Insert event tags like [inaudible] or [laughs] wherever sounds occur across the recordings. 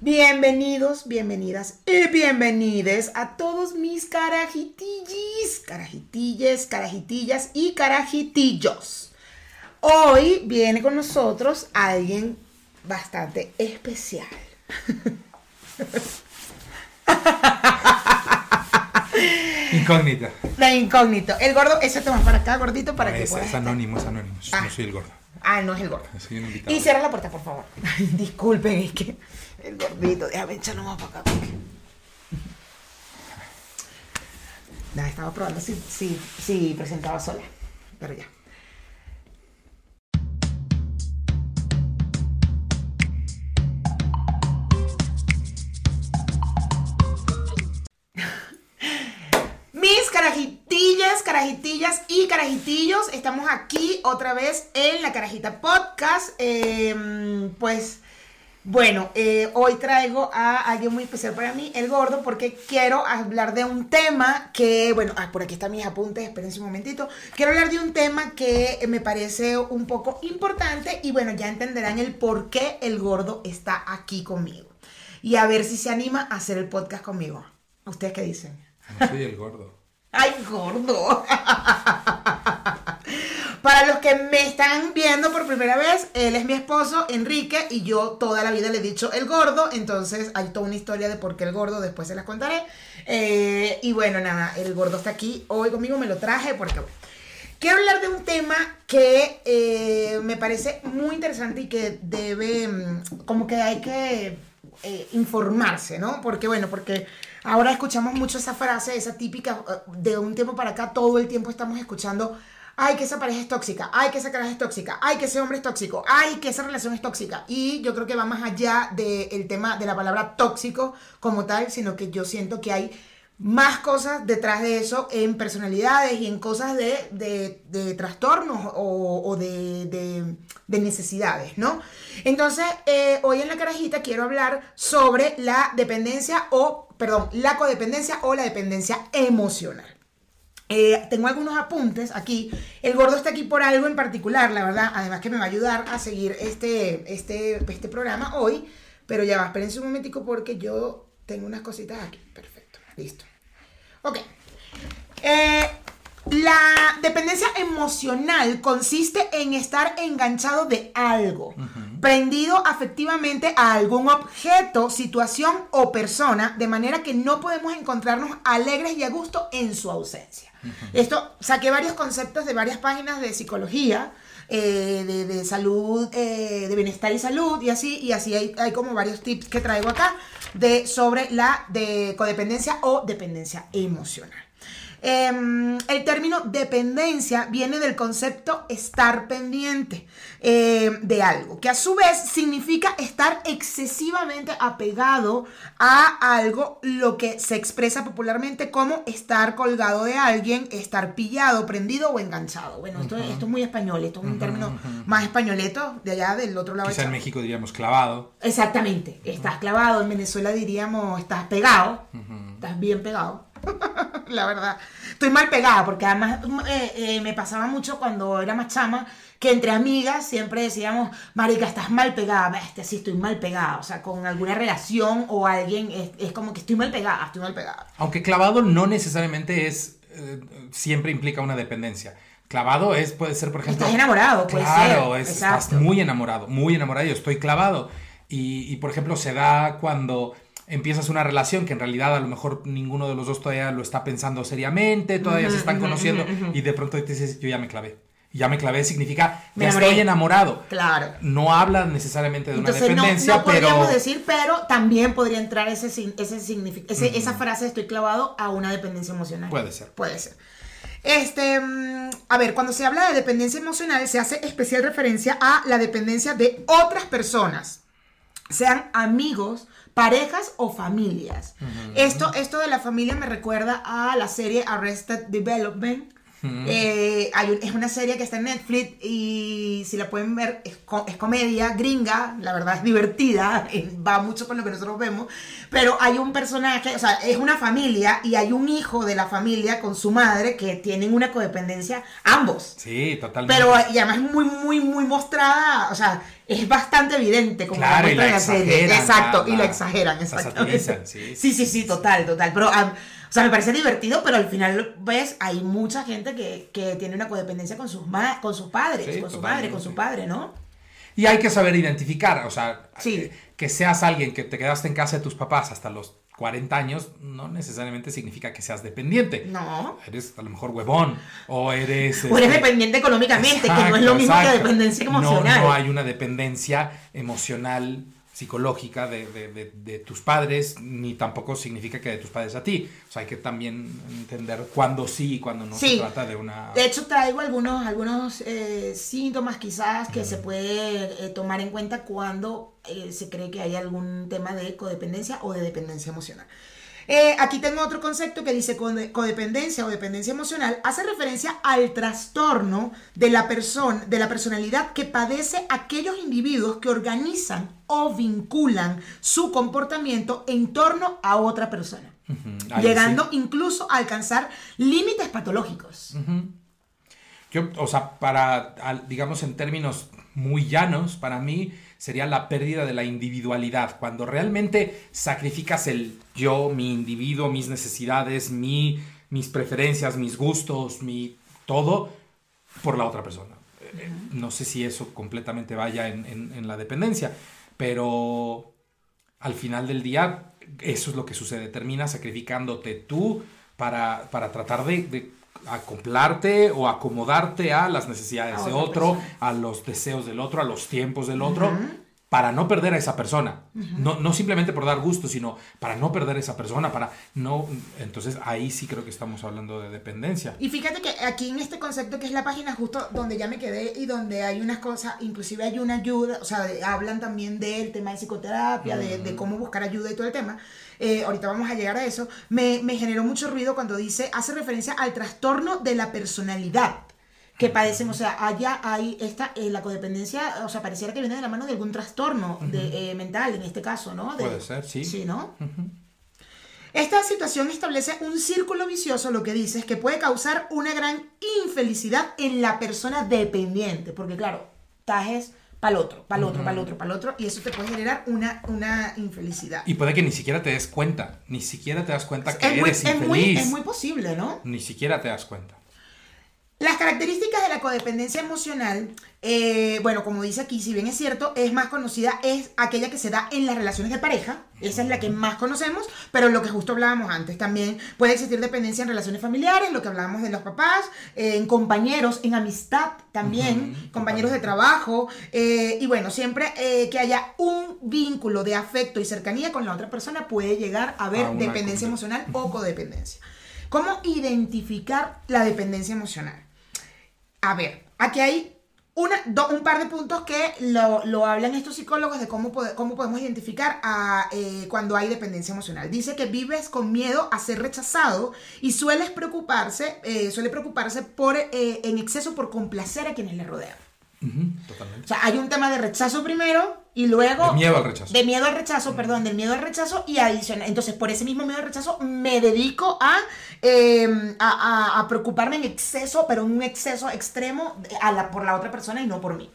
Bienvenidos, bienvenidas y bienvenides a todos mis carajitillis, carajitilles, carajitillas y carajitillos. Hoy viene con nosotros alguien bastante especial. [laughs] Incógnita. La incógnito. El gordo, ese te vas para acá, gordito, para No, que es, puedas es anónimo, es anónimo. Ah. No soy el gordo. Ah, no es el gordo. Soy. Y cierra la puerta, por favor. [laughs] Disculpen, es que el gordito, déjame echarlo más para acá. Nada, estaba probando si, si, si presentaba sola, pero ya. Mis carajitillas, carajitillas y carajitillos, estamos aquí otra vez en la Carajita Podcast. Eh, pues bueno, eh, hoy traigo a alguien muy especial para mí, el gordo, porque quiero hablar de un tema que, bueno, ah, por aquí están mis apuntes, espérense un momentito. Quiero hablar de un tema que me parece un poco importante y bueno, ya entenderán el por qué el gordo está aquí conmigo. Y a ver si se anima a hacer el podcast conmigo. ¿Ustedes qué dicen? No soy el gordo. [laughs] ¡Ay, gordo! [laughs] Para los que me están viendo por primera vez, él es mi esposo, Enrique, y yo toda la vida le he dicho el gordo, entonces hay toda una historia de por qué el gordo, después se las contaré. Eh, y bueno, nada, el gordo está aquí hoy conmigo, me lo traje porque... bueno, Quiero hablar de un tema que eh, me parece muy interesante y que debe, mm, como que hay que eh, informarse, ¿no? Porque bueno, porque ahora escuchamos mucho esa frase, esa típica, de un tiempo para acá, todo el tiempo estamos escuchando, ay, que esa pareja es tóxica, ay, que esa pareja es tóxica, ay, que ese hombre es tóxico, ay, que esa relación es tóxica. Y yo creo que va más allá del tema de la palabra tóxico como tal, sino que yo siento que hay más cosas detrás de eso en personalidades y en cosas de, de- trastornos o, de- de necesidades, ¿no? Entonces, eh, hoy en la carajita quiero hablar sobre la dependencia o, perdón, la codependencia o la dependencia emocional. Eh, tengo algunos apuntes aquí. El gordo está aquí por algo en particular, la verdad. Además que me va a ayudar a seguir este, este, este programa hoy. Pero ya va, espérense un momentico porque yo tengo unas cositas aquí. Perfecto, listo. Ok. Eh, la dependencia emocional consiste en estar enganchado de algo, prendido afectivamente a algún objeto, situación o persona, de manera que no podemos encontrarnos alegres y a gusto en su ausencia. Esto, saqué varios conceptos de varias páginas de psicología, eh, de, de salud, eh, de bienestar y salud, y así, y así hay, hay como varios tips que traigo acá de, sobre la de codependencia o dependencia emocional. Em, el término dependencia viene del concepto estar pendiente em, de algo, que a su vez significa estar excesivamente apegado a algo, lo que se expresa popularmente como estar colgado de alguien, estar pillado, prendido o enganchado. Bueno, esto, esto es muy español, esto es un término más españoleto de allá del otro lado. Quizá en. México diríamos clavado. Exactamente, estás clavado, en Venezuela diríamos estás pegado, estás bien pegado, [laughs] la verdad. Estoy mal pegada porque además eh, eh, me pasaba mucho cuando era más chama que entre amigas siempre decíamos, marica, estás mal pegada, bestia, sí, estoy mal pegada, o sea, con alguna relación o alguien es, es como que estoy mal pegada, estoy mal pegada. Aunque clavado no necesariamente es. eh, siempre implica una dependencia. Clavado es, puede ser, por ejemplo. Estás enamorado, puede claro, ser, es- estás muy enamorado, muy enamorado. Yo estoy clavado. Y, y, por ejemplo, se da cuando empiezas una relación que en realidad a lo mejor ninguno de los dos todavía lo está pensando seriamente, todavía se están conociendo y de pronto te dices, yo ya me clavé. Y ya me clavé significa, Me ya estoy enamorado. Claro. No habla necesariamente de una Entonces no, dependencia, no podríamos pero... decir, pero también podría entrar ese, ese- esa frase estoy clavado a una dependencia emocional. Puede ser. Puede ser. Este, mm, a ver, cuando se habla de dependencia emocional, se hace especial referencia a la dependencia de otras personas, sean amigos, parejas o familias. esto, esto de la familia me recuerda a la serie Arrested Development. Eh, hay un- es una serie que está en Netflix y si la pueden ver es, co- es comedia gringa, la verdad es divertida, [laughs] eh, va mucho con lo que nosotros vemos, pero hay un personaje, o sea, es una familia y hay un hijo de la familia con su madre que tienen una codependencia ambos. Sí, totalmente. Pero y además muy, muy, muy mostrada, o sea, es bastante evidente como Claro, la muestra la serie. Exacto, la- y lo la- exageran, exactamente. [laughs] sí, sí, sí, total, total. Pero, o sea, me parece divertido, pero al final, ves, hay mucha gente que, que tiene una codependencia con sus, ma con sus padres, Sí, con su madre, con su padre, ¿no? Y hay que saber identificar, o sea, Sí. eh, que seas alguien que te quedaste en casa de tus papás hasta los 40 años, no necesariamente significa que seas dependiente. No. Eres a lo mejor huevón, o eres... O eres este, dependiente económicamente, que no es Exacto, lo mismo exacto. que dependencia No, emocional. No, hay una dependencia emocional, psicológica de, de- de- de tus padres, ni tampoco significa que de tus padres a ti. O sea, hay que también entender cuándo sí y cuándo no Sí. se trata de una... De hecho, traigo algunos, algunos eh, síntomas quizás que se puede eh, tomar en cuenta cuando eh, se cree que hay algún tema de codependencia o de dependencia emocional. Eh, aquí tengo otro concepto que dice code- codependencia o dependencia emocional. Hace referencia al trastorno de la persona de la personalidad que padece aquellos individuos que organizan o vinculan su comportamiento en torno a otra persona, llegando incluso a alcanzar límites patológicos. Yo, o sea, para, digamos en términos muy llanos, para mí sería la pérdida de la individualidad. Cuando realmente sacrificas el yo, mi individuo, mis necesidades, mi, mis preferencias, mis gustos, mi todo, por la otra persona. Eh, No sé si eso completamente vaya en, en- en la dependencia, pero al final del día eso es lo que sucede. Terminas sacrificándote tú para, para tratar de, de acoplarte o acomodarte a las necesidades de otro, persona. a los deseos del otro, a los tiempos del otro, para no perder a esa persona. no, no simplemente por dar gusto, sino para no perder a esa persona, para no... Entonces ahí sí creo que estamos hablando de dependencia. Y fíjate que aquí en este concepto que es la página justo donde ya me quedé y donde hay unas cosas, inclusive hay una ayuda, o sea, de- hablan también del tema de psicoterapia, de, de cómo buscar ayuda y todo el tema. Eh, ahorita vamos a llegar a eso. Me, me generó mucho ruido cuando dice, hace referencia al trastorno de la personalidad que padecen, o sea, allá hay esta, eh, la codependencia, o sea, pareciera que viene de la mano de algún trastorno de, eh, mental, en este caso, ¿no? De- Puede ser, sí. Sí, ¿no? Esta situación establece un círculo vicioso, lo que dice es que puede causar una gran infelicidad en la persona dependiente, porque claro, tajes para el otro, para el otro, para el otro, para el otro, y eso te puede generar una, una infelicidad. Y puede que ni siquiera te des cuenta, ni siquiera te das cuenta que es, muy, eres es, infeliz. muy, es muy posible, ¿no? Ni siquiera te das cuenta. Las características de la codependencia emocional, eh, bueno, como dice aquí, si bien es cierto, es más conocida, es aquella que se da en las relaciones de pareja, esa es la que más conocemos, pero lo que justo hablábamos antes, también puede existir dependencia en relaciones familiares, lo que hablábamos de los papás, eh, en compañeros, en amistad también, compañeros de trabajo, eh, y bueno, siempre que haya un vínculo de afecto y cercanía con la otra persona puede llegar a haber dependencia emocional o codependencia. ¿Cómo identificar la dependencia emocional? A ver, aquí hay una, do- un par de puntos que lo, hablan estos psicólogos de cómo, cómo podemos identificar eh, cuando hay dependencia emocional. Dice que vives con miedo a ser rechazado y sueles preocuparse, eh, suele preocuparse por, eh, en exceso por complacer a quienes le rodean. Totalmente. O sea, hay un tema de rechazo primero y luego... De miedo al rechazo. De miedo al rechazo, perdón, del miedo al rechazo y adicional. Entonces, por ese mismo miedo al rechazo, me dedico a, eh, a, a- a preocuparme en exceso, pero en un exceso extremo a la, por la otra persona y no por mí.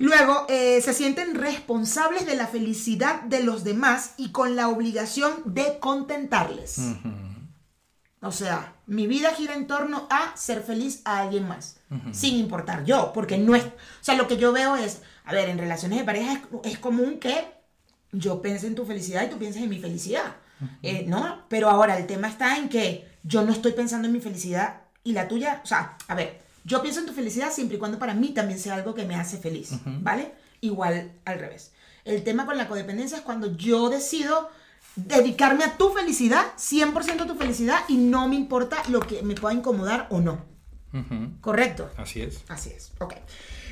Luego, eh, se sienten responsables de la felicidad de los demás y con la obligación de contentarles. O sea, mi vida gira en torno a ser feliz a alguien más, sin importar yo, porque no es, o sea, lo que yo veo es, a ver, en relaciones de pareja es, es común que yo piense en tu felicidad y tú pienses en mi felicidad, Eh, ¿no? Pero ahora el tema está en que yo no estoy pensando en mi felicidad y la tuya, o sea, a ver, yo pienso en tu felicidad siempre y cuando para mí también sea algo que me hace feliz, ¿vale? Igual al revés. El tema con la codependencia es cuando yo decido dedicarme a tu felicidad, 100% a tu felicidad, y no me importa lo que me pueda incomodar o no. ¿Correcto? Así es. Así es, ok.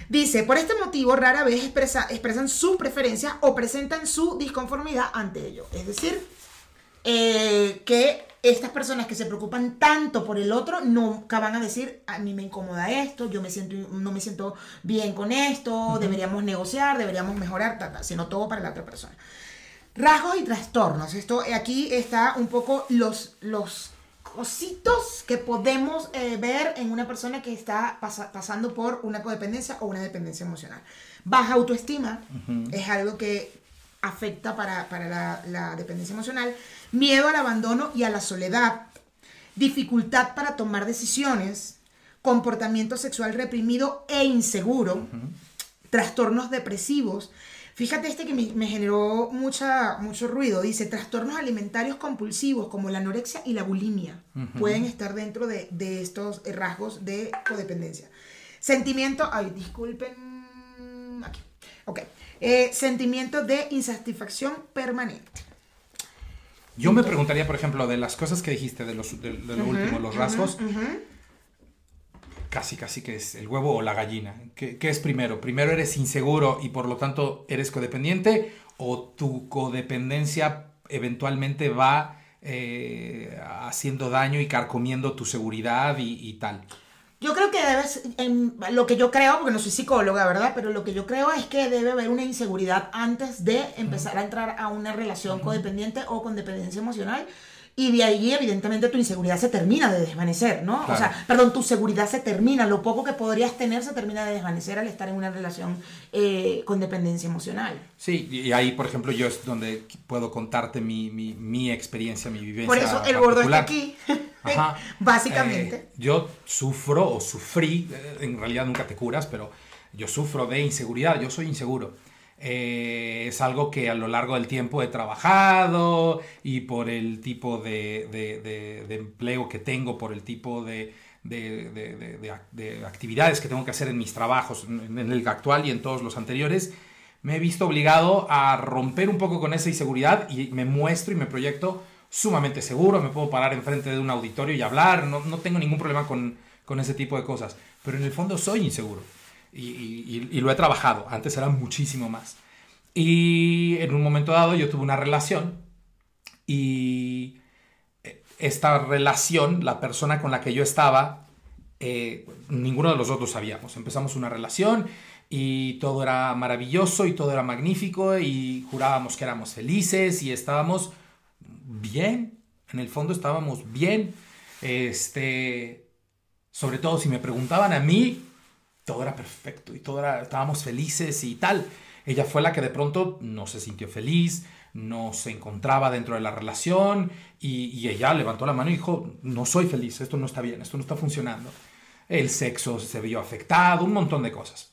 Dice, por este motivo rara vez expresa- expresan sus preferencias o presentan su disconformidad ante ello. Es decir, eh, que estas personas que se preocupan tanto por el otro nunca van a decir, a mí me incomoda esto, yo me siento, no me siento bien con esto, deberíamos negociar, deberíamos mejorar, ta, ta, sino todo para la otra persona. Rasgos y trastornos. Esto aquí está un poco los, los cositos que podemos eh, ver en una persona que está pasando por una codependencia o una dependencia emocional. Baja autoestima es algo que afecta para, la, la, dependencia emocional. Miedo al abandono y a la soledad. Dificultad para tomar decisiones. Comportamiento sexual reprimido e inseguro. Trastornos depresivos. Fíjate este que me, generó mucha, mucho ruido. Dice, trastornos alimentarios compulsivos como la anorexia y la bulimia pueden estar dentro de, de, estos rasgos de codependencia. Sentimiento, ay, disculpen, aquí. Ok. Eh, sentimiento de insatisfacción permanente. Yo me preguntaría, por ejemplo, de las cosas que dijiste, de, los, de, lo último, los rasgos. Casi, casi que es el huevo o la gallina. ¿Qué, ¿Qué, es primero? ¿Primero eres inseguro y por lo tanto eres codependiente? ¿O tu codependencia eventualmente va eh, haciendo daño y carcomiendo tu seguridad y, y tal? Yo creo que debes, lo que yo creo, porque no soy psicóloga, ¿verdad? Pero lo que yo creo es que debe haber una inseguridad antes de empezar a entrar a una relación codependiente o con dependencia emocional. Y de ahí, evidentemente, tu inseguridad se termina de desvanecer, ¿no? O sea, perdón, tu seguridad se termina, lo poco que podrías tener se termina de desvanecer al estar en una relación eh, con dependencia emocional. Sí, y ahí, por ejemplo, yo es donde puedo contarte mi, mi, mi experiencia, mi vivencia. Por eso el gordo está aquí. [laughs] Ajá. Básicamente. Eh, yo sufro o sufrí, eh, en realidad nunca te curas, pero yo sufro de inseguridad, yo soy inseguro. Eh, es algo que a lo largo del tiempo he trabajado y por el tipo de, de, empleo que tengo, por el tipo de, actividades que tengo que hacer en mis trabajos, en el actual y en todos los anteriores, me he visto obligado a romper un poco con esa inseguridad y me muestro y me proyecto sumamente seguro, me puedo parar enfrente de un auditorio y hablar, no, no tengo ningún problema con, con, ese tipo de cosas, pero en el fondo soy inseguro y, lo he trabajado, antes era muchísimo más. Y en un momento dado yo tuve una relación y esta relación, la persona con la que yo estaba, eh, ninguno de los dos lo sabíamos. Empezamos una relación y todo era maravilloso y todo era magnífico y jurábamos que éramos felices y estábamos bien, en el fondo estábamos bien. Este, sobre todo si me preguntaban a mí, todo era perfecto y todo estábamos felices y tal. Ella fue la que de pronto no se sintió feliz, no se encontraba dentro de la relación y, y, ella levantó la mano y dijo, no soy feliz, esto no está bien, esto no está funcionando. El sexo se vio afectado, un montón de cosas.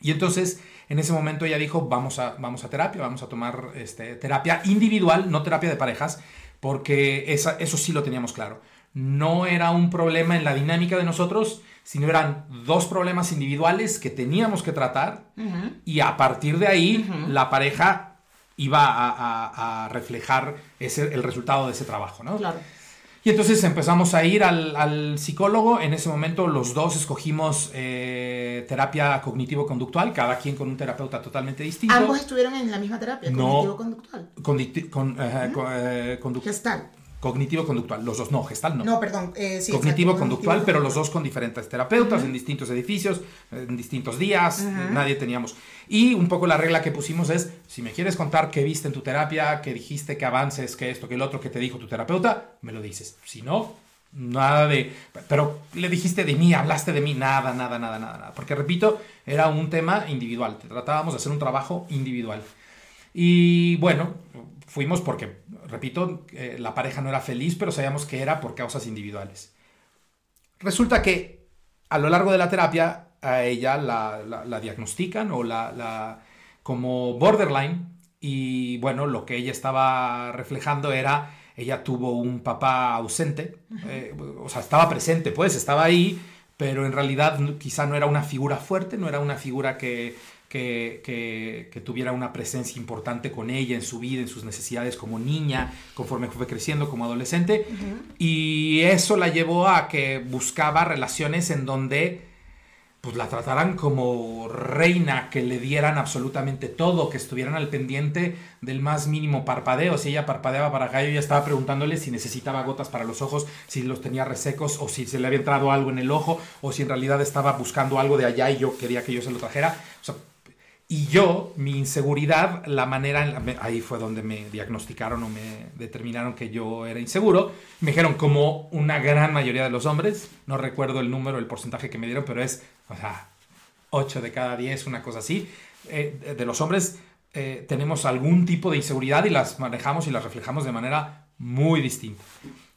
Y entonces, en ese momento ella dijo, vamos a, vamos a terapia, vamos a tomar este, terapia individual, no terapia de parejas, porque esa, eso sí lo teníamos claro. No era un problema en la dinámica de nosotros, sino eran dos problemas individuales que teníamos que tratar y a partir de ahí la pareja iba a, reflejar ese, el resultado de ese trabajo, ¿no? Claro. Y entonces empezamos a ir al, psicólogo. En ese momento los dos escogimos eh, terapia cognitivo-conductual, cada quien con un terapeuta totalmente distinto. ¿Ambos estuvieron en la misma terapia, cognitivo-conductual? Con, con, eh, Cognitivo-conductual, los dos, no, gestal no. No, perdón. Eh, Cognitivo-conductual, pero los dos con diferentes terapeutas, en distintos edificios, en distintos días, nadie teníamos. Y un poco la regla que pusimos es, si me quieres contar qué viste en tu terapia, qué dijiste, qué avances, qué esto, qué el otro, que te dijo tu terapeuta, me lo dices. Si no, nada de... Pero le dijiste de mí, hablaste de mí, nada, nada, nada, nada, nada. Porque repito, era un tema individual, tratábamos de hacer un trabajo individual. Y bueno, fuimos porque, repito, eh, la pareja no era feliz, pero sabíamos que era por causas individuales. Resulta que a lo largo de la terapia a ella la, diagnostican o la, como borderline y bueno, lo que ella estaba reflejando era, ella tuvo un papá ausente, eh, o sea, estaba presente, pues estaba ahí, pero en realidad quizá no era una figura fuerte, no era una figura que que, tuviera una presencia importante con ella en su vida, en sus necesidades como niña, conforme fue creciendo como adolescente. Y eso la llevó a que buscaba relaciones en donde pues la trataran como reina, que le dieran absolutamente todo, que estuvieran al pendiente del más mínimo parpadeo. Si ella parpadeaba para acá, yo ya estaba preguntándole si necesitaba gotas para los ojos, si los tenía resecos, o si se le había entrado algo en el ojo, o si en realidad estaba buscando algo de allá y yo quería que yo se lo trajera. O sea, Y yo, mi inseguridad, la manera, ahí fue donde me diagnosticaron o me determinaron que yo era inseguro. Me dijeron como una gran mayoría de los hombres, no recuerdo el número, el porcentaje que me dieron, pero es, o sea, 8 de cada 10, una cosa así. Eh, de los hombres eh, tenemos algún tipo de inseguridad y las manejamos y las reflejamos de manera muy distinta.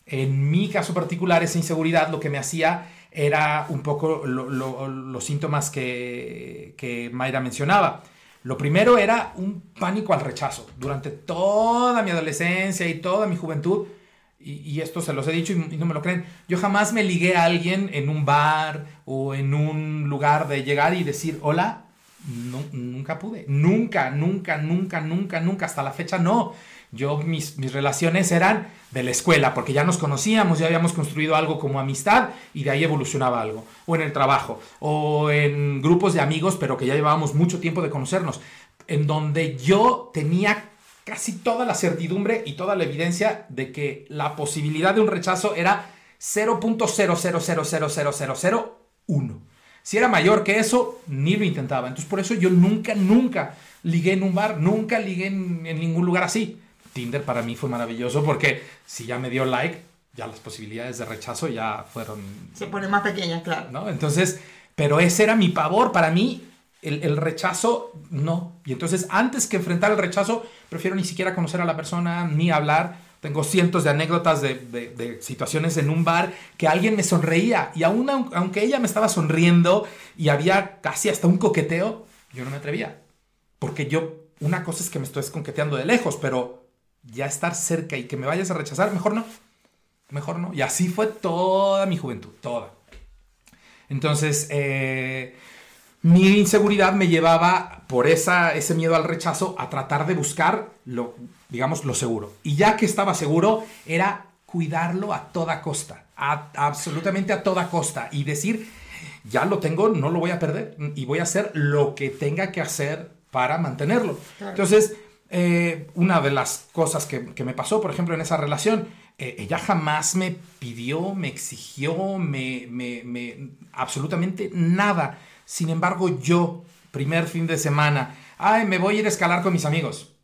En mi caso particular, esa inseguridad lo que me hacía era un poco los síntomas que, que Mayra mencionaba. Lo primero era un pánico al rechazo. Durante toda mi adolescencia y toda mi juventud, y, esto se los he dicho y, no me lo creen, yo jamás me ligué a alguien en un bar o en un lugar de llegar y decir hola. Nunca pude. Nunca, nunca, nunca, nunca, nunca. Hasta la fecha no. Yo, mis, mis relaciones eran de la escuela, porque ya nos conocíamos, ya habíamos construido algo como amistad y de ahí evolucionaba algo. O en el trabajo, o en grupos de amigos, pero que ya llevábamos mucho tiempo de conocernos, en donde yo tenía casi toda la certidumbre y toda la evidencia de que la posibilidad de un rechazo era 0.0000001. Si era mayor que eso, ni lo intentaba. Entonces por eso yo nunca, nunca ligué en un bar, nunca ligué en ningún lugar así. Tinder para mí fue maravilloso porque si ya me dio like, ya las posibilidades de rechazo ya fueron... Se ponen más pequeñas, claro. ¿no? Entonces, pero ese era mi pavor. Para mí, el, rechazo, no. Y entonces, antes que enfrentar el rechazo, prefiero ni siquiera conocer a la persona, ni hablar. Tengo cientos de anécdotas de, situaciones en un bar que alguien me sonreía y aún aunque ella me estaba sonriendo y había casi hasta un coqueteo, yo no me atrevía. Porque yo, una cosa es que me estoy coqueteando de lejos, pero ya estar cerca y que me vayas a rechazar, mejor no. Mejor no. Y así fue toda mi juventud, toda. Entonces, eh, mi inseguridad me llevaba por esa, ese miedo al rechazo a tratar de buscar lo, digamos, lo seguro. Y ya que estaba seguro, era cuidarlo a toda costa, absolutamente a toda costa. Y decir, ya lo tengo, no lo voy a perder y voy a hacer lo que tenga que hacer para mantenerlo. Entonces, eh, una de las cosas que, me pasó, por ejemplo, en esa relación, eh, ella jamás me pidió, me exigió, me, me, absolutamente nada. Sin embargo, yo, primer fin de semana, ay, me voy a ir a escalar con mis amigos.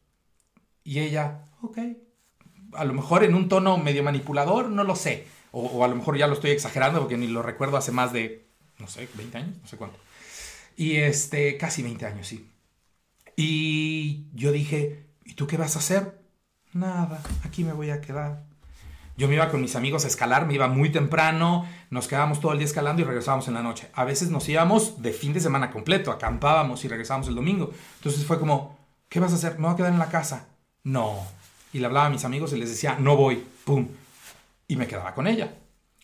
Y ella, ok. A lo mejor en un tono medio manipulador, no lo sé. O, o, a lo mejor ya lo estoy exagerando porque ni lo recuerdo hace más de, no sé, 20 años, no sé cuánto. Y este, casi 20 años, sí. Y yo dije, ¿y tú qué vas a hacer? Nada, aquí me voy a quedar. Yo me iba con mis amigos a escalar, me iba muy temprano, nos quedábamos todo el día escalando y regresábamos en la noche. A veces nos íbamos de fin de semana completo, acampábamos y regresábamos el domingo. Entonces fue como, ¿qué vas a hacer? ¿Me voy a quedar en la casa? No. Y le hablaba a mis amigos y les decía, no voy, pum. Y me quedaba con ella.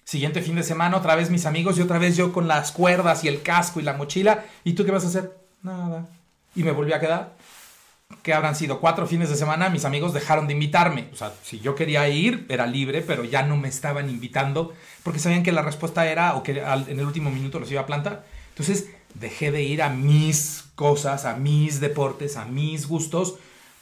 Siguiente fin de semana, otra vez mis amigos y otra vez yo con las cuerdas y el casco y la mochila. ¿Y tú qué vas a hacer? Nada y me volví a quedar. Que habrán sido cuatro fines de semana, mis amigos dejaron de invitarme. O sea, si yo quería ir, era libre, pero ya no me estaban invitando porque sabían que la respuesta era o que en el último minuto los iba a plantar. Entonces dejé de ir a mis cosas, a mis deportes, a mis gustos,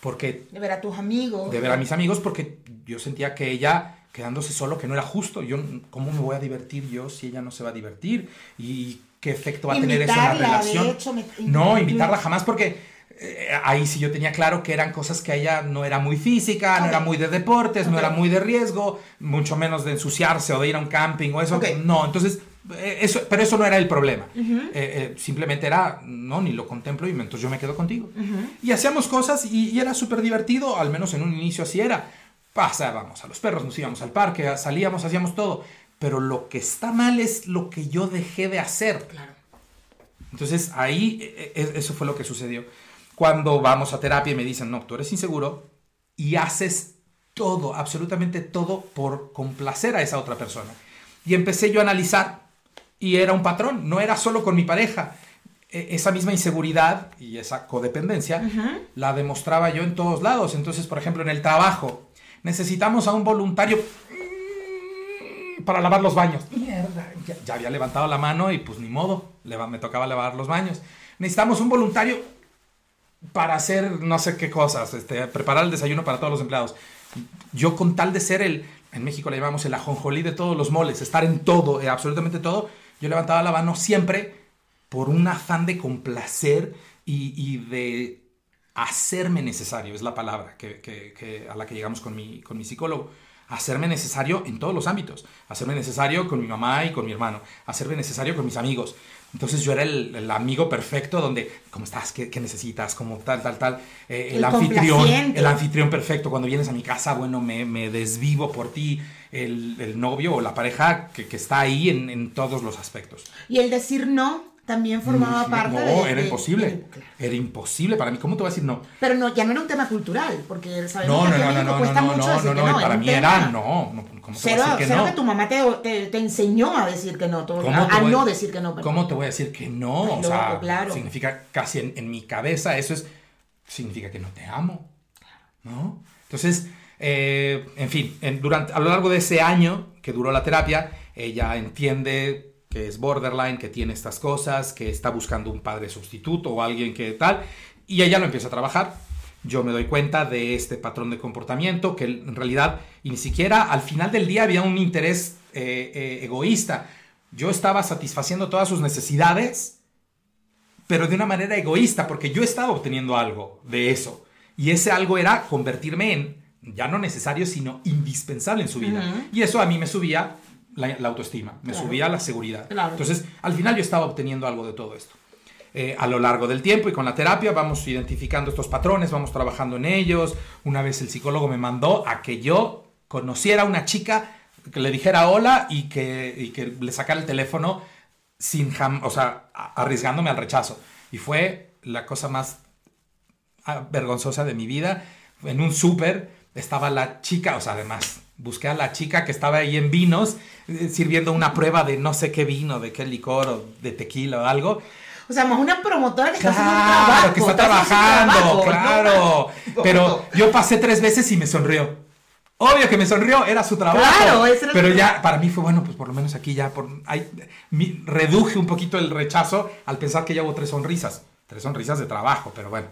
porque... De ver a tus amigos. De ver a mis amigos, porque yo sentía que ella quedándose solo, que no era justo. Yo, ¿Cómo me voy a divertir yo si ella no se va a divertir? Y qué efecto va a tener eso en la relación. no, invitarla jamás porque eh, ahí sí yo tenía claro que eran cosas que ella no era muy física, no era muy de deportes, no era muy de riesgo, mucho menos de ensuciarse o de ir a un camping o eso. No, entonces, eso, pero eso no era el problema. Eh, simplemente era, no, ni lo contemplo y entonces yo me quedo contigo. Y hacíamos cosas y, y era súper divertido, al menos en un inicio así era. Pasábamos a los perros, nos íbamos al parque, salíamos, hacíamos todo pero lo que está mal es lo que yo dejé de hacer. Claro. Entonces ahí e, e, eso fue lo que sucedió. Cuando vamos a terapia y me dicen, no, tú eres inseguro y haces todo, absolutamente todo por complacer a esa otra persona. Y empecé yo a analizar y era un patrón, no era solo con mi pareja. E, esa misma inseguridad y esa codependencia la demostraba yo en todos lados. Entonces, por ejemplo, en el trabajo, necesitamos a un voluntario para lavar los baños. Mierda, ya, había levantado la mano y pues ni modo, me tocaba lavar los baños. Necesitamos un voluntario para hacer no sé qué cosas, este, preparar el desayuno para todos los empleados. Yo con tal de ser el, en México le llamamos el ajonjolí de todos los moles, estar en todo, eh, absolutamente todo, yo levantaba la mano siempre por un afán de complacer y, de hacerme necesario, es la palabra que, a la que llegamos con mi, con mi psicólogo. Hacerme necesario en todos los ámbitos, hacerme necesario con mi mamá y con mi hermano, hacerme necesario con mis amigos. Entonces yo era el, amigo perfecto donde, ¿cómo estás? ¿Qué, necesitas? Como tal, tal, tal. Eh, el, anfitrión, el anfitrión perfecto. Cuando vienes a mi casa, bueno, me, me desvivo por ti. El, novio o la pareja que, está ahí en, en todos los aspectos. Y el decir no también formaba parte de... No, era imposible. Era imposible para mí. ¿Cómo te voy a decir no? Pero no, ya no era un tema cultural, porque sabemos no, que no, no, no, cuesta no, mucho no, decir no, que no. Para mí era no. ¿Cómo te voy a decir que no? que tu mamá te, te, enseñó a decir que no, todo, a, no decir que no. ¿Cómo te voy a decir que no? o sea, claro. significa casi en, en, mi cabeza eso es, significa que no te amo, ¿no? Entonces, eh, en fin, en, durante, a lo largo de ese año que duró la terapia, ella entiende que es borderline, que tiene estas cosas, que está buscando un padre sustituto o alguien que tal, y ella lo empieza a trabajar. Yo me doy cuenta de este patrón de comportamiento que en realidad y ni siquiera al final del día había un interés eh, eh, egoísta. Yo estaba satisfaciendo todas sus necesidades, pero de una manera egoísta, porque yo estaba obteniendo algo de eso. Y ese algo era convertirme en, ya no necesario, sino indispensable en su vida. Y eso a mí me subía la, autoestima, me subía la seguridad. Entonces, al final yo estaba obteniendo algo de todo esto. Eh, a lo largo del tiempo y con la terapia vamos identificando estos patrones, vamos trabajando en ellos. Una vez el psicólogo me mandó a que yo conociera a una chica que le dijera hola y que, que le sacara el teléfono sin o sea, arriesgándome al rechazo. Y fue la cosa más ah, vergonzosa de mi vida. En un súper estaba la chica, o sea, además busqué a la chica que estaba ahí en vinos eh, sirviendo una prueba de no sé qué vino, de qué licor o de tequila o algo. O sea, más una promotora que está haciendo que está trabajando, claro. [laughs] Pero yo pasé tres veces y me sonrió. Obvio que me sonrió, era su trabajo. Claro, Pero ya, para mí fue bueno, pues por lo menos aquí ya por, reduje un poquito el rechazo al pensar que ya hubo tres sonrisas. Tres sonrisas de trabajo, pero bueno.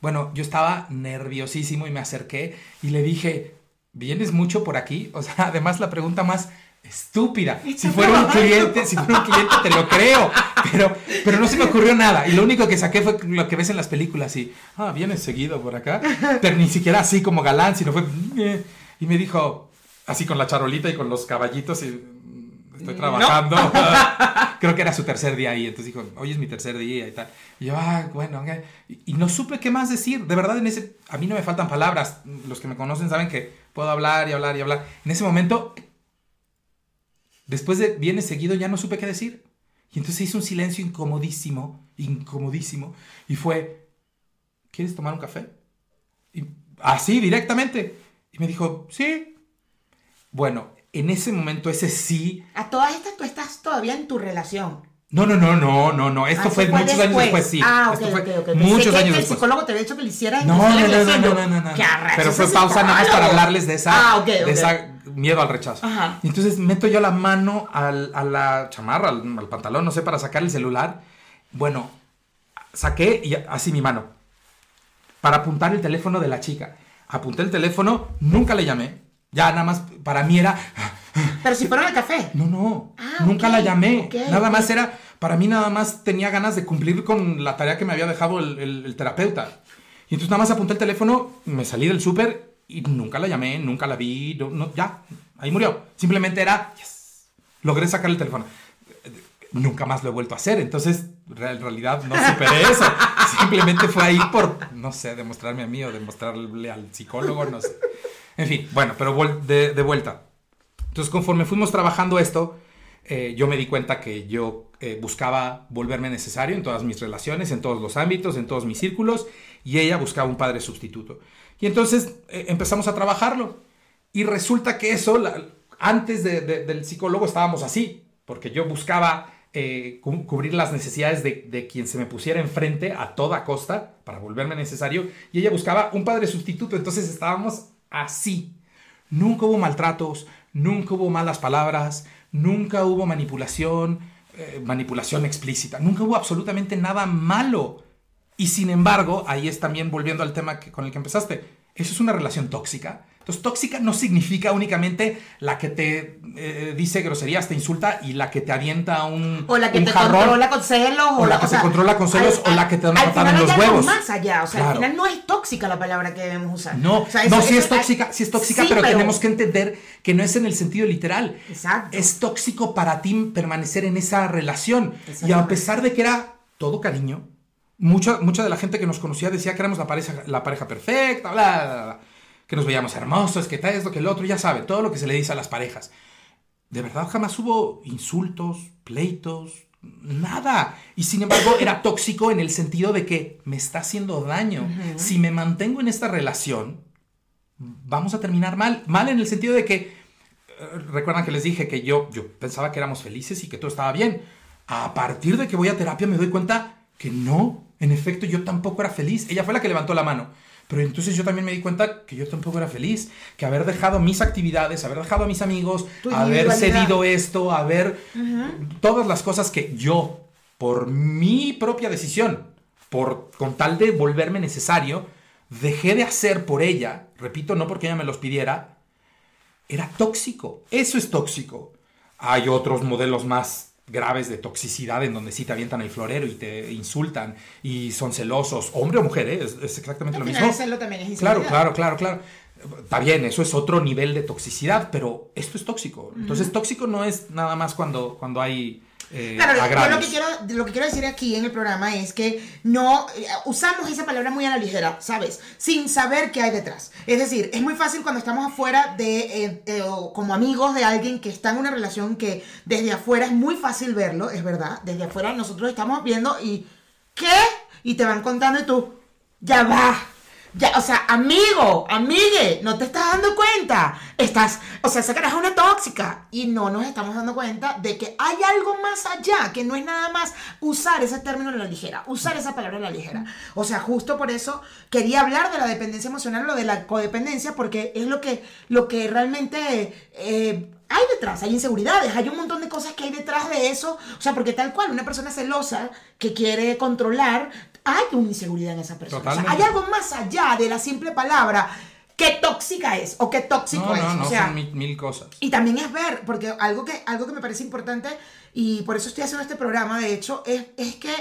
Bueno, yo estaba nerviosísimo y me acerqué y le dije, ¿vienes mucho por aquí? O sea, [laughs] además la pregunta más estúpida. [laughs] Si fuera un cliente, si fuera un cliente te lo creo, pero, pero no se me ocurrió nada. Y lo único que saqué fue lo que ves en las películas y, ah, vienes seguido por acá, pero ni siquiera así como galán, sino fue, eh". y me dijo, así con la charolita y con los caballitos y mm, estoy trabajando. [laughs] Creo que era su tercer día ahí, entonces dijo, hoy es mi tercer día y tal. Y yo, ah, bueno, y, y no supe qué más decir. De verdad, en ese, a mí no me faltan palabras. Los que me conocen saben que puedo hablar y hablar y hablar. En ese momento, después de viene seguido, ya no supe qué decir. Y entonces hizo un silencio incomodísimo, incomodísimo. Y fue, ¿quieres tomar un café? Así, directamente. Y me dijo, sí. Bueno, en ese momento, ese sí. A todas estas tú estás todavía en tu relación. No, no, no, no, no, no. Esto ah, fue, muchos años después, sí. Ah, ok, Esto fue ok, Muchos años después. El psicólogo te había dicho que lo hiciera. No, no, no, no, no, no, no, Pero fue pausa nada más para hablarles de esa, ah, de esa miedo al rechazo. Ajá. Entonces meto yo la mano al, a la chamarra, al, pantalón, no sé, para sacar el celular. Bueno, saqué y así mi mano. Para apuntar el teléfono de la chica. Apunté el teléfono, nunca le llamé. Ya nada más, para mí era... Pero si fueron al café. No, no. Ah, nunca la llamé. nada más era para mí nada más tenía ganas de cumplir con la tarea que me había dejado el, terapeuta. Y entonces nada más apunté el teléfono, me salí del súper y nunca la llamé, nunca la vi, no, ya, ahí murió. Simplemente era, yes, logré sacar el teléfono. Nunca más lo he vuelto a hacer, entonces en realidad no superé [laughs] eso. Simplemente fue ahí por, no sé, demostrarme a mí o demostrarle al psicólogo, no sé. En fin, bueno, pero de, de vuelta. Entonces conforme fuimos trabajando esto, eh, yo me di cuenta que yo eh, buscaba volverme necesario en todas mis relaciones, en todos los ámbitos, en todos mis círculos, y ella buscaba un padre sustituto. Y entonces eh, empezamos a trabajarlo. Y resulta que eso, antes del psicólogo estábamos así, porque yo buscaba cubrir las necesidades de, de, quien se me pusiera enfrente a toda costa para volverme necesario, y ella buscaba un padre sustituto, entonces estábamos así. Nunca hubo maltratos, nunca hubo malas palabras, nunca hubo manipulación, eh, manipulación explícita, nunca hubo absolutamente nada malo. Y sin embargo, ahí es también volviendo al tema con el que empezaste, eso es una relación tóxica. Entonces, tóxica no significa únicamente la que te eh, dice groserías, te insulta y la que te avienta un O la que te jarrón, controla con celos. o la que te controla con celos, o la que te da una en los huevos. más allá, o sea, Claro. al final no es tóxica la palabra que debemos usar. No, O sea, no, eso- sí es tóxica, sí es tóxica, Sí, pero, tenemos que entender que no es en el sentido literal. Exacto. Es tóxico para ti permanecer en esa relación. Y a pesar de que era todo cariño, mucha, mucha de la gente que nos conocía decía que éramos la pareja, la pareja perfecta, bla, bla, bla, bla, que nos veíamos hermosos, que tal, esto, que el otro, ya sabe, todo lo que se le dice a las parejas. De verdad jamás hubo insultos, pleitos, nada. Y sin embargo era tóxico en el sentido de que me está haciendo daño. Si me mantengo en esta relación, vamos a terminar mal. Mal en el sentido de que, eh, recuerdan que les dije que yo, yo pensaba que éramos felices y que todo estaba bien. A partir de que voy a terapia me doy cuenta que no, en efecto yo tampoco era feliz. Ella fue la que levantó la mano. Pero entonces yo también me di cuenta que yo tampoco era feliz, que haber dejado mis actividades, haber dejado a mis amigos, Tu haber cedido esto, haber todas las cosas que yo, por mi propia decisión, por con tal de volverme necesario, dejé de hacer por ella, repito, no porque ella me los pidiera, era tóxico. Eso es tóxico. Hay otros modelos más graves de toxicidad en donde sí te avientan el florero y te insultan y son celosos, hombre o mujer, ¿eh? es, es exactamente lo mismo. el celo también es Claro, claro, claro, claro. Está bien, eso es otro nivel de toxicidad, pero esto es tóxico. Entonces, tóxico no es nada más cuando, cuando hay eh, Claro, yo lo que, quiero, lo que quiero decir aquí en el programa es que no eh, usamos esa palabra muy a la ligera, ¿sabes? Sin saber qué hay detrás. Es decir, es muy fácil cuando estamos afuera de, eh, eh, o como amigos de alguien que está en una relación que desde afuera es muy fácil verlo, es verdad. Desde afuera nosotros estamos viendo y ¿qué? Y te van contando y tú, ya va. O sea, amigo, amigue, no te estás dando cuenta. Estás, o sea, esa caraja es una tóxica. Y no nos estamos dando cuenta de que hay algo más allá, que no es nada más usar ese término a la ligera, usar esa palabra a la ligera. O sea, justo por eso quería hablar de la dependencia emocional o de la codependencia, porque es lo que, lo que realmente eh, hay detrás, hay inseguridades, hay un montón de cosas que hay detrás de eso. O sea, porque tal cual, una persona celosa que quiere controlar, hay una inseguridad en esa persona. O sea, Totalmente. hay algo más allá de la simple palabra qué tóxica es o qué tóxico No, es. no, no, o sea, son mil, mil cosas. y también es ver, porque algo que, algo que me parece importante, y por eso estoy haciendo este programa, de hecho, es, es que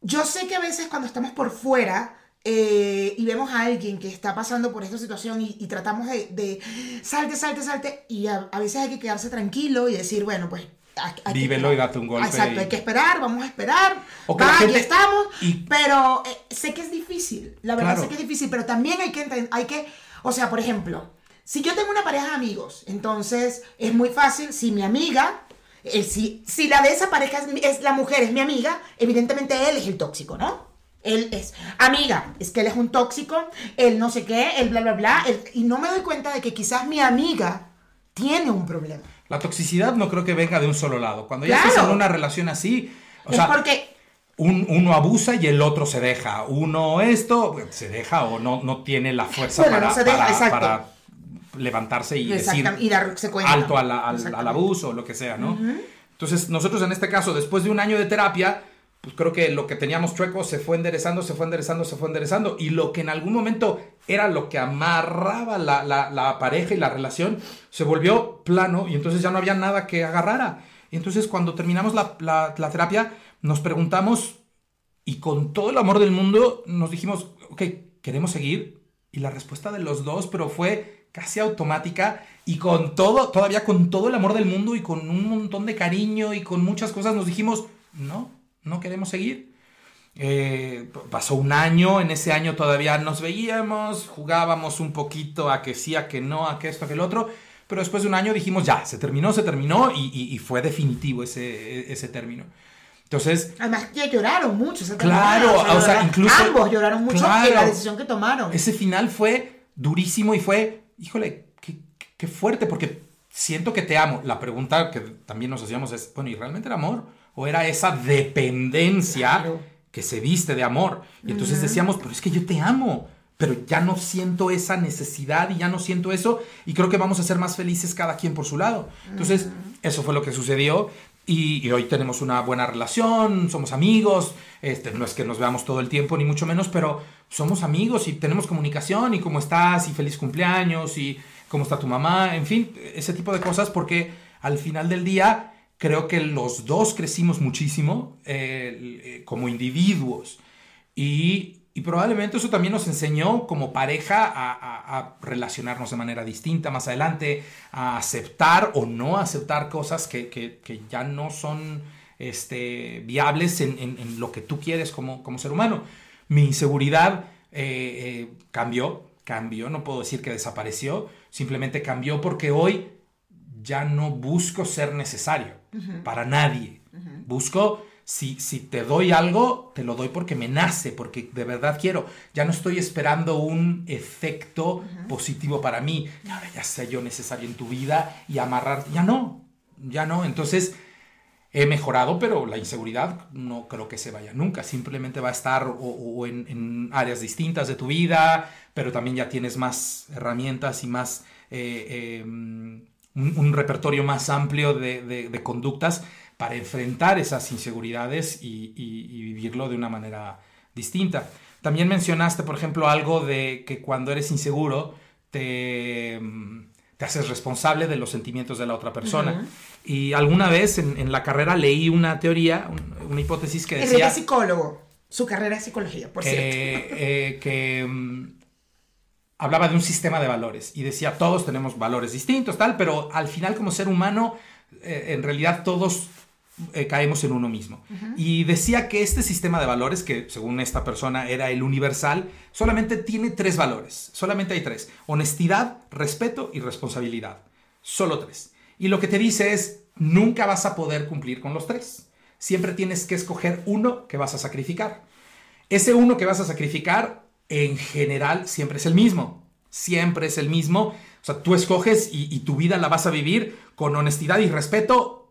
yo sé que a veces cuando estamos por fuera eh, y vemos a alguien que está pasando por esta situación y, y tratamos de, de salte, salte, salte, y a, a veces hay que quedarse tranquilo y decir, bueno, pues... hay- Vívelo y date un golpe Exacto, y- hay que esperar, vamos a esperar. O que va, la aquí estamos, y- pero eh, sé que es difícil, la verdad Claro. sé que es difícil, pero también hay que, hay que, o sea, por ejemplo, si yo tengo una pareja de amigos, entonces es muy fácil, si mi amiga, eh, si, si la de esa pareja es, es la mujer, es mi amiga, evidentemente él es el tóxico, ¿no? Él es, amiga, es que él es un tóxico, él no sé qué, él bla, bla, bla, él- y no me doy cuenta de que quizás mi amiga tiene un problema. La toxicidad no creo que venga de un solo lado. Cuando ya Claro. estás en una relación así, o es sea, porque un- uno abusa y el otro se deja. Uno esto se deja o no, no tiene la fuerza Bueno, para, no se deja, para- exacto. para levantarse y decir y darse cuenta. alto al, al- abuso o lo que sea, ¿no? Entonces, nosotros en este caso, después de un año de terapia, pues creo que lo que teníamos chueco se fue enderezando, se fue enderezando, se fue enderezando. Y lo que en algún momento era lo que amarraba la, la- la pareja y la relación, se volvió plano y entonces ya no había nada que agarrara. Y entonces cuando terminamos la, la- terapia, nos preguntamos y con todo el amor del mundo nos dijimos, ok, ¿queremos seguir? Y la respuesta de los dos, pero fue casi automática y con todo, todavía con todo el amor del mundo y con un montón de cariño y con muchas cosas nos dijimos, no, no queremos seguir. Eh, pasó un año, en ese año todavía nos veíamos, jugábamos un poquito a que sí, a que no, a que esto, a que el otro, pero después de un año dijimos, ya, se terminó, se terminó y, y- y fue definitivo ese, ese término. Entonces, Además que lloraron mucho. esa Claro, o sea, lloraron- incluso- Ambos lloraron mucho Claro. en la decisión que tomaron. ese final fue durísimo y fue, híjole, qué, qué fuerte, porque siento que te amo. La pregunta que también nos hacíamos es, bueno, ¿y realmente era amor? ¿O era esa dependencia Claro. que se viste de amor? Y entonces decíamos, pero es que yo te amo, pero ya no siento esa necesidad y ya no siento eso y creo que vamos a ser más felices cada quien por su lado. Entonces, eso fue lo que sucedió. Y, hoy tenemos una buena relación, somos amigos, este, no es que nos veamos todo el tiempo, ni mucho menos, pero somos amigos y tenemos comunicación y cómo estás y feliz cumpleaños y cómo está tu mamá, en fin, ese tipo de cosas porque al final del día creo que los dos crecimos muchísimo eh, eh, como individuos y probablemente eso también nos enseñó como pareja a, relacionarnos de manera distinta más adelante, a aceptar o no aceptar cosas que, ya no son este, viables en, lo que tú quieres como, ser humano. Mi inseguridad eh, cambió, cambió, no puedo decir que desapareció, simplemente cambió porque hoy ya no busco ser necesario para nadie. Busco si, si te doy algo, te lo doy porque me nace, porque de verdad quiero. Ya no estoy esperando un efecto positivo para mí. ahora ya sea yo necesario en tu vida y amarrar. Ya no, ya no. Entonces, he mejorado, pero la inseguridad no creo que se vaya nunca. Simplemente va a estar o, en, áreas distintas de tu vida, pero también ya tienes más herramientas y más... Eh, em, un, repertorio más amplio de, de conductas para enfrentar esas inseguridades y, vivirlo de una manera distinta. También mencionaste, por ejemplo, algo de que cuando eres inseguro te, te haces responsable de los sentimientos de la otra persona. Y alguna vez en, la carrera leí una teoría, una hipótesis que decía... Es psicólogo, su carrera es psicología, por cierto. Eh, que mm, hablaba de un sistema de valores y decía, todos tenemos valores distintos, tal, pero al final como ser humano, eh, en realidad todos eh, caemos en uno mismo. Y decía que este sistema de valores, que según esta persona era el universal, solamente tiene tres valores. Solamente hay tres. Honestidad, respeto y responsabilidad. Solo tres. Y lo que te dice es, nunca vas a poder cumplir con los tres. Siempre tienes que escoger uno que vas a sacrificar. Ese uno que vas a sacrificar, en general, siempre es el mismo. Siempre es el mismo. O sea, tú escoges y, y tu vida la vas a vivir con honestidad y respeto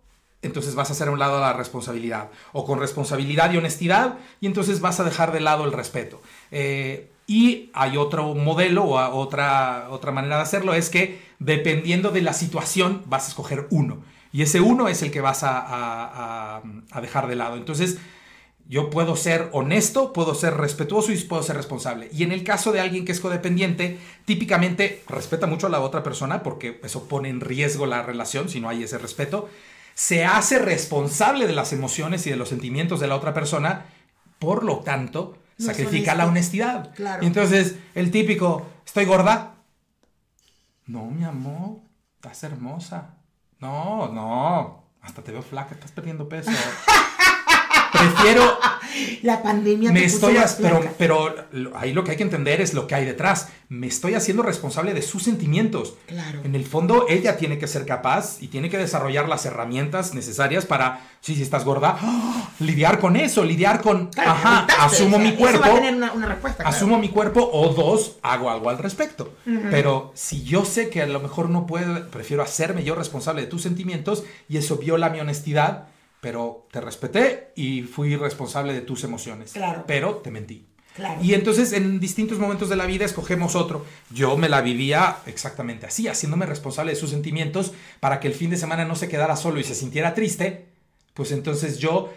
entonces vas a hacer a un lado la responsabilidad. O con responsabilidad y honestidad, y entonces vas a dejar de lado el respeto. Eh, y hay otro modelo o otra, otra manera de hacerlo, es que dependiendo de la situación vas a escoger uno. Y ese uno es el que vas a, a dejar de lado. Entonces, yo puedo ser honesto, puedo ser respetuoso y puedo ser responsable. Y en el caso de alguien que es codependiente, típicamente respeta mucho a la otra persona porque eso pone en riesgo la relación si no hay ese respeto se hace responsable de las emociones y de los sentimientos de la otra persona, por lo tanto, sacrifica la honestidad. Y entonces, el típico, estoy gorda. No, mi amor, estás hermosa. No, no, hasta te veo flaca, estás perdiendo peso. [laughs] Prefiero. [laughs] La pandemia me estoy pero, pero ahí lo que hay que entender es lo que hay detrás. Me estoy haciendo responsable de sus sentimientos. Claro. En el fondo, ella tiene que ser capaz y tiene que desarrollar las herramientas necesarias para, sí, si estás gorda, [gasps] lidiar con eso, lidiar con, ajá, asumo mi cuerpo. una, respuesta, Asumo mi cuerpo o dos, hago algo al respecto. Pero si yo sé que a lo mejor no puedo, prefiero hacerme yo responsable de tus sentimientos y eso viola mi honestidad pero te respeté y fui responsable de tus emociones. Claro. Pero te mentí. Claro. Y entonces en distintos momentos de la vida escogemos otro. Yo me la vivía exactamente así, haciéndome responsable de sus sentimientos para que el fin de semana no se quedara solo y se sintiera triste. Pues entonces yo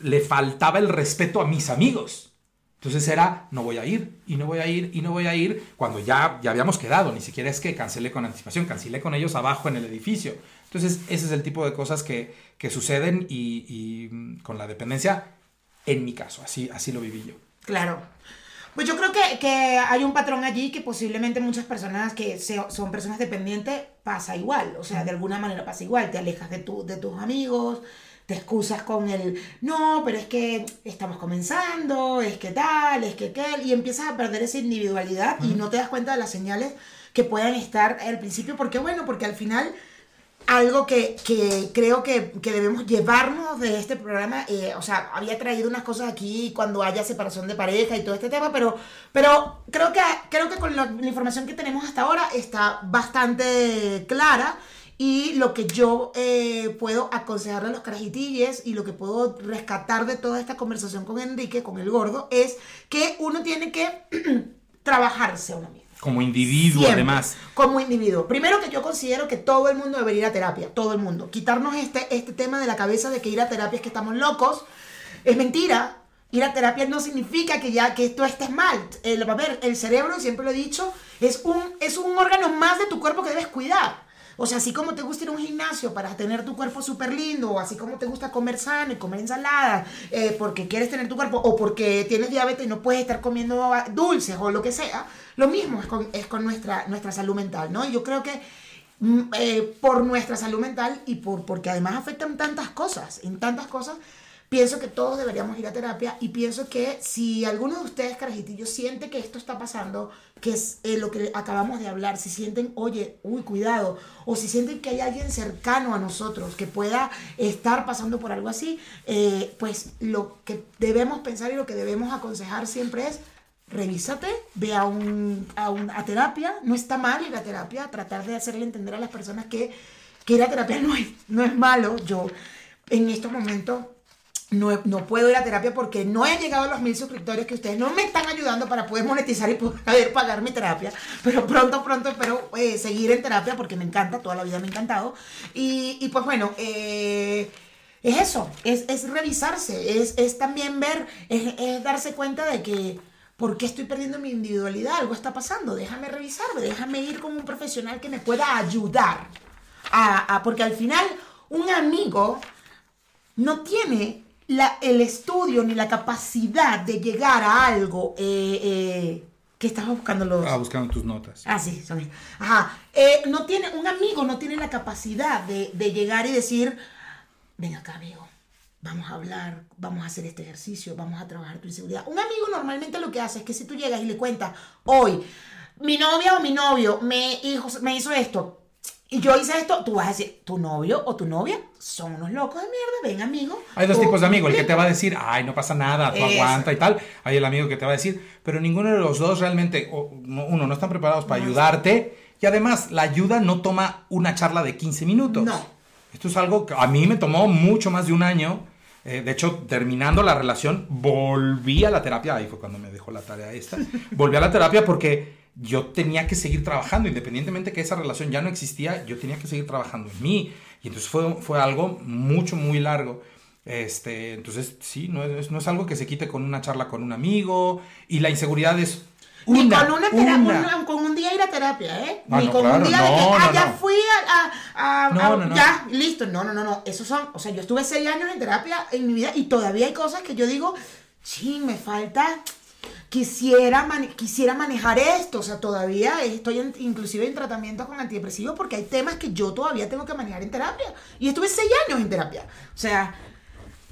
le faltaba el respeto a mis amigos. Entonces era, no voy a ir, y no voy a ir, y no voy a ir, cuando ya, ya habíamos quedado, ni siquiera es que cancelé con anticipación, cancelé con ellos abajo en el edificio. Entonces, ese es el tipo de cosas que, suceden y, mm, con la dependencia, en mi caso, así, así lo viví yo. Claro. Pues yo creo que, hay un patrón allí que posiblemente muchas personas que son personas dependientes pasa igual, o sea, de alguna manera pasa igual, te alejas de, tu, de tus amigos, te excusas con el, no, pero es que estamos comenzando, es que tal, es que qué, y empiezas a perder esa individualidad y no te das cuenta de las señales que puedan estar al principio, porque bueno, porque al final algo que, creo que, debemos llevarnos de este programa, eh, o sea, había traído unas cosas aquí cuando haya separación de pareja y todo este tema, pero, pero creo, que, creo que con la, información que tenemos hasta ahora está bastante clara y lo que yo eh, puedo aconsejarle a los carajitilles y lo que puedo rescatar de toda esta conversación con Enrique, con el gordo, es que uno tiene que [clears throat] trabajarse a uno mismo. Como individuo, Siempre, además. Como individuo. Primero que yo considero que todo el mundo debería ir a terapia, todo el mundo. Quitarnos este, este tema de la cabeza de que ir a terapia es que estamos locos. Es mentira. Ir a terapia no significa que ya que esto estés mal. El, a ver, el cerebro, siempre lo he dicho, es un, es un órgano más de tu cuerpo que debes cuidar. O sea, así como te gusta ir a un gimnasio para tener tu cuerpo súper lindo, o así como te gusta comer sano y comer ensalada, eh, porque quieres tener tu cuerpo, o porque tienes diabetes y no puedes estar comiendo dulces o lo que sea, lo mismo es con, es con nuestra, nuestra salud mental, ¿no? Y yo creo que mm, eh, por nuestra salud mental y por, porque además afectan tantas cosas, en tantas cosas, Pienso que todos deberíamos ir a terapia y pienso que si alguno de ustedes, carajitillos, siente que esto está pasando, que es eh, lo que acabamos de hablar, si sienten, oye, uy, cuidado, o si sienten que hay alguien cercano a nosotros que pueda estar pasando por algo así, eh, pues lo que debemos pensar y lo que debemos aconsejar siempre es revísate, ve a, un, a, a terapia, no está mal ir a terapia, tratar de hacerle entender a las personas que, que ir a terapia [laughs] no es, no es malo. Yo en estos momentos no, no, puedo ir a terapia porque no he llegado a los mil suscriptores que ustedes no me están ayudando para poder monetizar y poder pagar mi terapia. Pero pronto, pronto espero eh, seguir en terapia porque me encanta, toda la vida me ha encantado. Y, y pues bueno, eh, es eso, es, es revisarse, es, también ver, es, darse cuenta de que, ¿por qué estoy perdiendo mi individualidad? Algo está pasando, déjame revisarme, déjame ir con un profesional que me pueda ayudar. A, porque al final, un amigo no tiene la, el estudio ni la capacidad de llegar a algo eh, eh, que estaba buscando los... Ah, buscando tus notas. Ah, sí, son... Ajá. Eh, no tiene, un amigo no tiene la capacidad de, de llegar y decir, ven acá, amigo, vamos a hablar, vamos a hacer este ejercicio, vamos a trabajar tu inseguridad. Un amigo normalmente lo que hace es que si tú llegas y le cuentas, hoy, mi novia o mi novio me, hijo, me hizo esto, y yo hice esto, tú vas a decir, tu novio o tu novia son unos locos de mierda, ven amigo. Hay dos tipos de amigos, el que te va a decir, ay, no pasa nada, tú Eso. aguanta y tal. Hay el amigo que te va a decir, pero ninguno de los dos realmente, uno, no están preparados para no, ayudarte. Y además, la ayuda no toma una charla de 15 minutos. No. Esto es algo que a mí me tomó mucho más de un año. Eh, de hecho, terminando la relación, volví a la terapia. Ahí fue cuando me dejó la tarea esta. [laughs] volví a la terapia porque yo tenía que seguir trabajando, independientemente que esa relación ya no existía, yo tenía que seguir trabajando en mí. Y entonces fue, fue algo mucho, muy largo. Este, entonces, sí, no es, no es algo que se quite con una charla con un amigo. Y la inseguridad es una, Ni con, una terapia, una. con un día ir a terapia, ¿eh? Ah, Ni no, con claro, un día de que, no, ah, no, ya no. fui a, a, a- No, a- no, no. ya, listo. No, no, no, no. Esos son, o sea, yo estuve seis años en terapia en mi vida y todavía hay cosas que yo digo, sí, me falta, quisiera, quisiera manejar esto. O sea, todavía estoy en- inclusive en tratamiento con antidepresivos porque hay temas que yo todavía tengo que manejar en terapia. Y estuve seis años en terapia. O sea...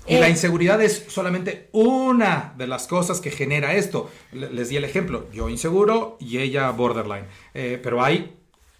Y eh, la inseguridad es solamente una de las cosas que genera esto. Le- Les di el ejemplo, yo inseguro y ella borderline. Eh, pero hay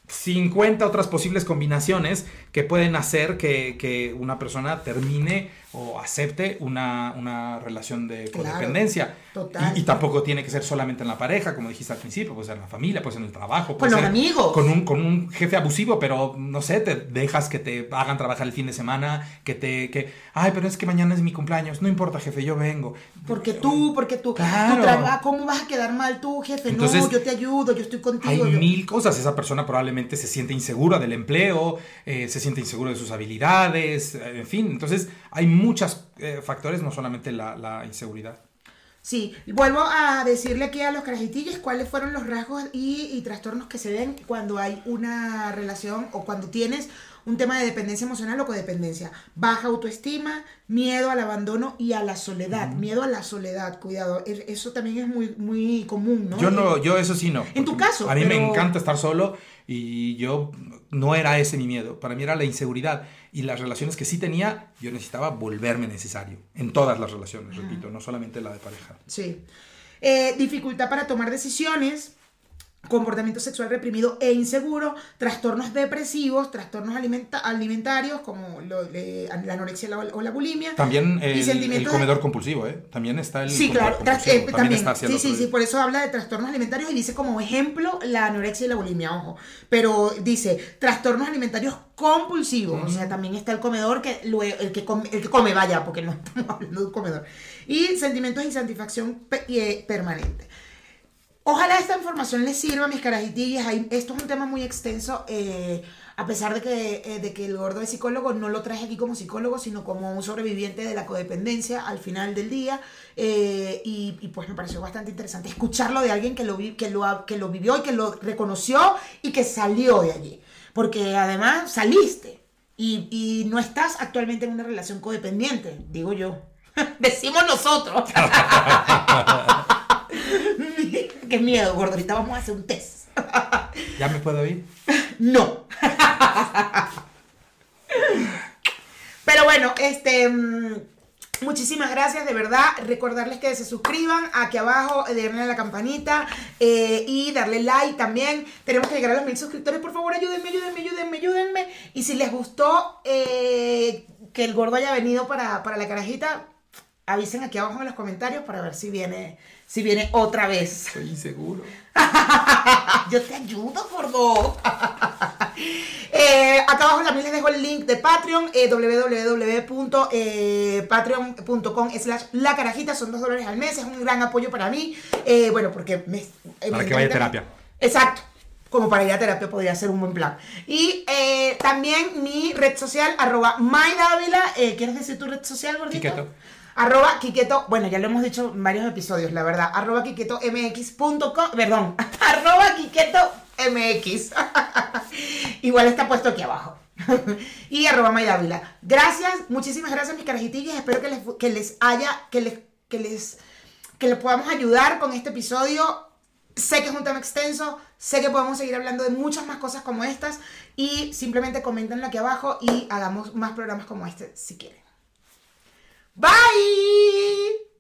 50 otras posibles combinaciones que pueden hacer que, que una persona termine o acepte una, una relación de Claro, codependencia. total. Y, y tampoco tiene que ser solamente en la pareja, como dijiste al principio, puede ser en la familia, puede ser en el trabajo, Con puede los ser amigos. Con un, con un jefe abusivo, pero no sé, te dejas que te hagan trabajar el fin de semana, que te, que, ay, pero es que mañana es mi cumpleaños, no importa, jefe, yo vengo. Porque tú, porque tú, Claro. tú ¿cómo vas a quedar mal tú, jefe? Entonces, no, yo te ayudo, yo estoy contigo. Hay yo- mil cosas. Esa persona probablemente se siente insegura del empleo, eh, se siente insegura de sus habilidades, eh, en fin. Entonces, hay muchos factores, no solamente la, la inseguridad. Sí, vuelvo a decirle aquí a los carajitillos cuáles fueron los rasgos y, y trastornos que se ven cuando hay una relación o cuando tienes un tema de dependencia emocional o codependencia. Baja autoestima, miedo al abandono y a la soledad. Miedo a la soledad, cuidado. Eso también es muy, muy común, ¿no? Yo no, yo eso sí no. En tu caso, A mí me encanta estar solo y yo no era ese mi miedo. Para mí era la inseguridad. Y las relaciones que sí tenía, yo necesitaba volverme necesario. En todas las relaciones, repito, no solamente la de pareja. Sí. Eh, dificultad para tomar decisiones, comportamiento sexual reprimido e inseguro, trastornos depresivos, trastornos alimenta- alimentarios como lo- la anorexia la- o la bulimia. También Y el, de- comedor compulsivo, ¿eh? También está el Sí, claro, compulsivo. eh, también, está hacia el sí, sí, sí, por eso habla de trastornos alimentarios y dice como ejemplo la anorexia y la bulimia, ojo, pero dice trastornos alimentarios compulsivos, o sea, también está el comedor, que luego, el, que come, el que come, vaya, porque no [laughs] estamos hablando de un comedor, y sentimientos de insatisfacción pe- eh, permanente. Ojalá esta información les sirva, mis carajitillas. Esto es un tema muy extenso. Eh, a pesar de que, eh, de que el gordo es psicólogo, no lo traje aquí como psicólogo, sino como un sobreviviente de la codependencia al final del día. Eh, y, pues me pareció bastante interesante escucharlo de alguien que lo, que, lo, que lo vivió y que lo reconoció y que salió de allí. Porque además saliste y, y no estás actualmente en una relación codependiente, digo yo. [laughs] Decimos nosotros. [laughs] Qué miedo, gordo. Ahorita vamos a hacer un test. [laughs] ¿Ya me puedo ir? No. Pero bueno, este. Mm, muchísimas gracias, de verdad. Recordarles que se suscriban aquí abajo, denle a la campanita eh, y darle like también. Tenemos que llegar a los mil suscriptores. Por favor, ayúdenme, ayúdenme, ayúdenme, ayúdenme. Y si les gustó eh, que el gordo haya venido para, para la carajita, avisen aquí abajo en los comentarios para ver si viene, si viene otra vez. Estoy inseguro. [laughs] Yo te ayudo, gordo. eh, acá abajo también les dejo el link de Patreon, eh, www.patreon.com eh, slash la carajita, son dos dólares al mes, es un gran apoyo para mí. Eh, bueno, porque me... Eh, para que vaya a terapia. Exacto como para ir a terapia podría ser un buen plan. Y también mi red social, arroba MyDávila. ¿Quieres decir tu red social, gordito? Arroba Kiketo, bueno, ya lo hemos dicho en varios episodios, la verdad. Arroba KiketoMX.com, perdón, [laughs] arroba KiketoMX. [laughs] Igual está puesto aquí abajo. [laughs] y arroba Maydávila. Gracias, muchísimas gracias mis carajitillas. Espero que les, que les haya, que les, que les, que les podamos ayudar con este episodio. Sé que es un tema extenso, sé que podemos seguir hablando de muchas más cosas como estas y simplemente comentenlo aquí abajo y hagamos más programas como este si quieren. Bye.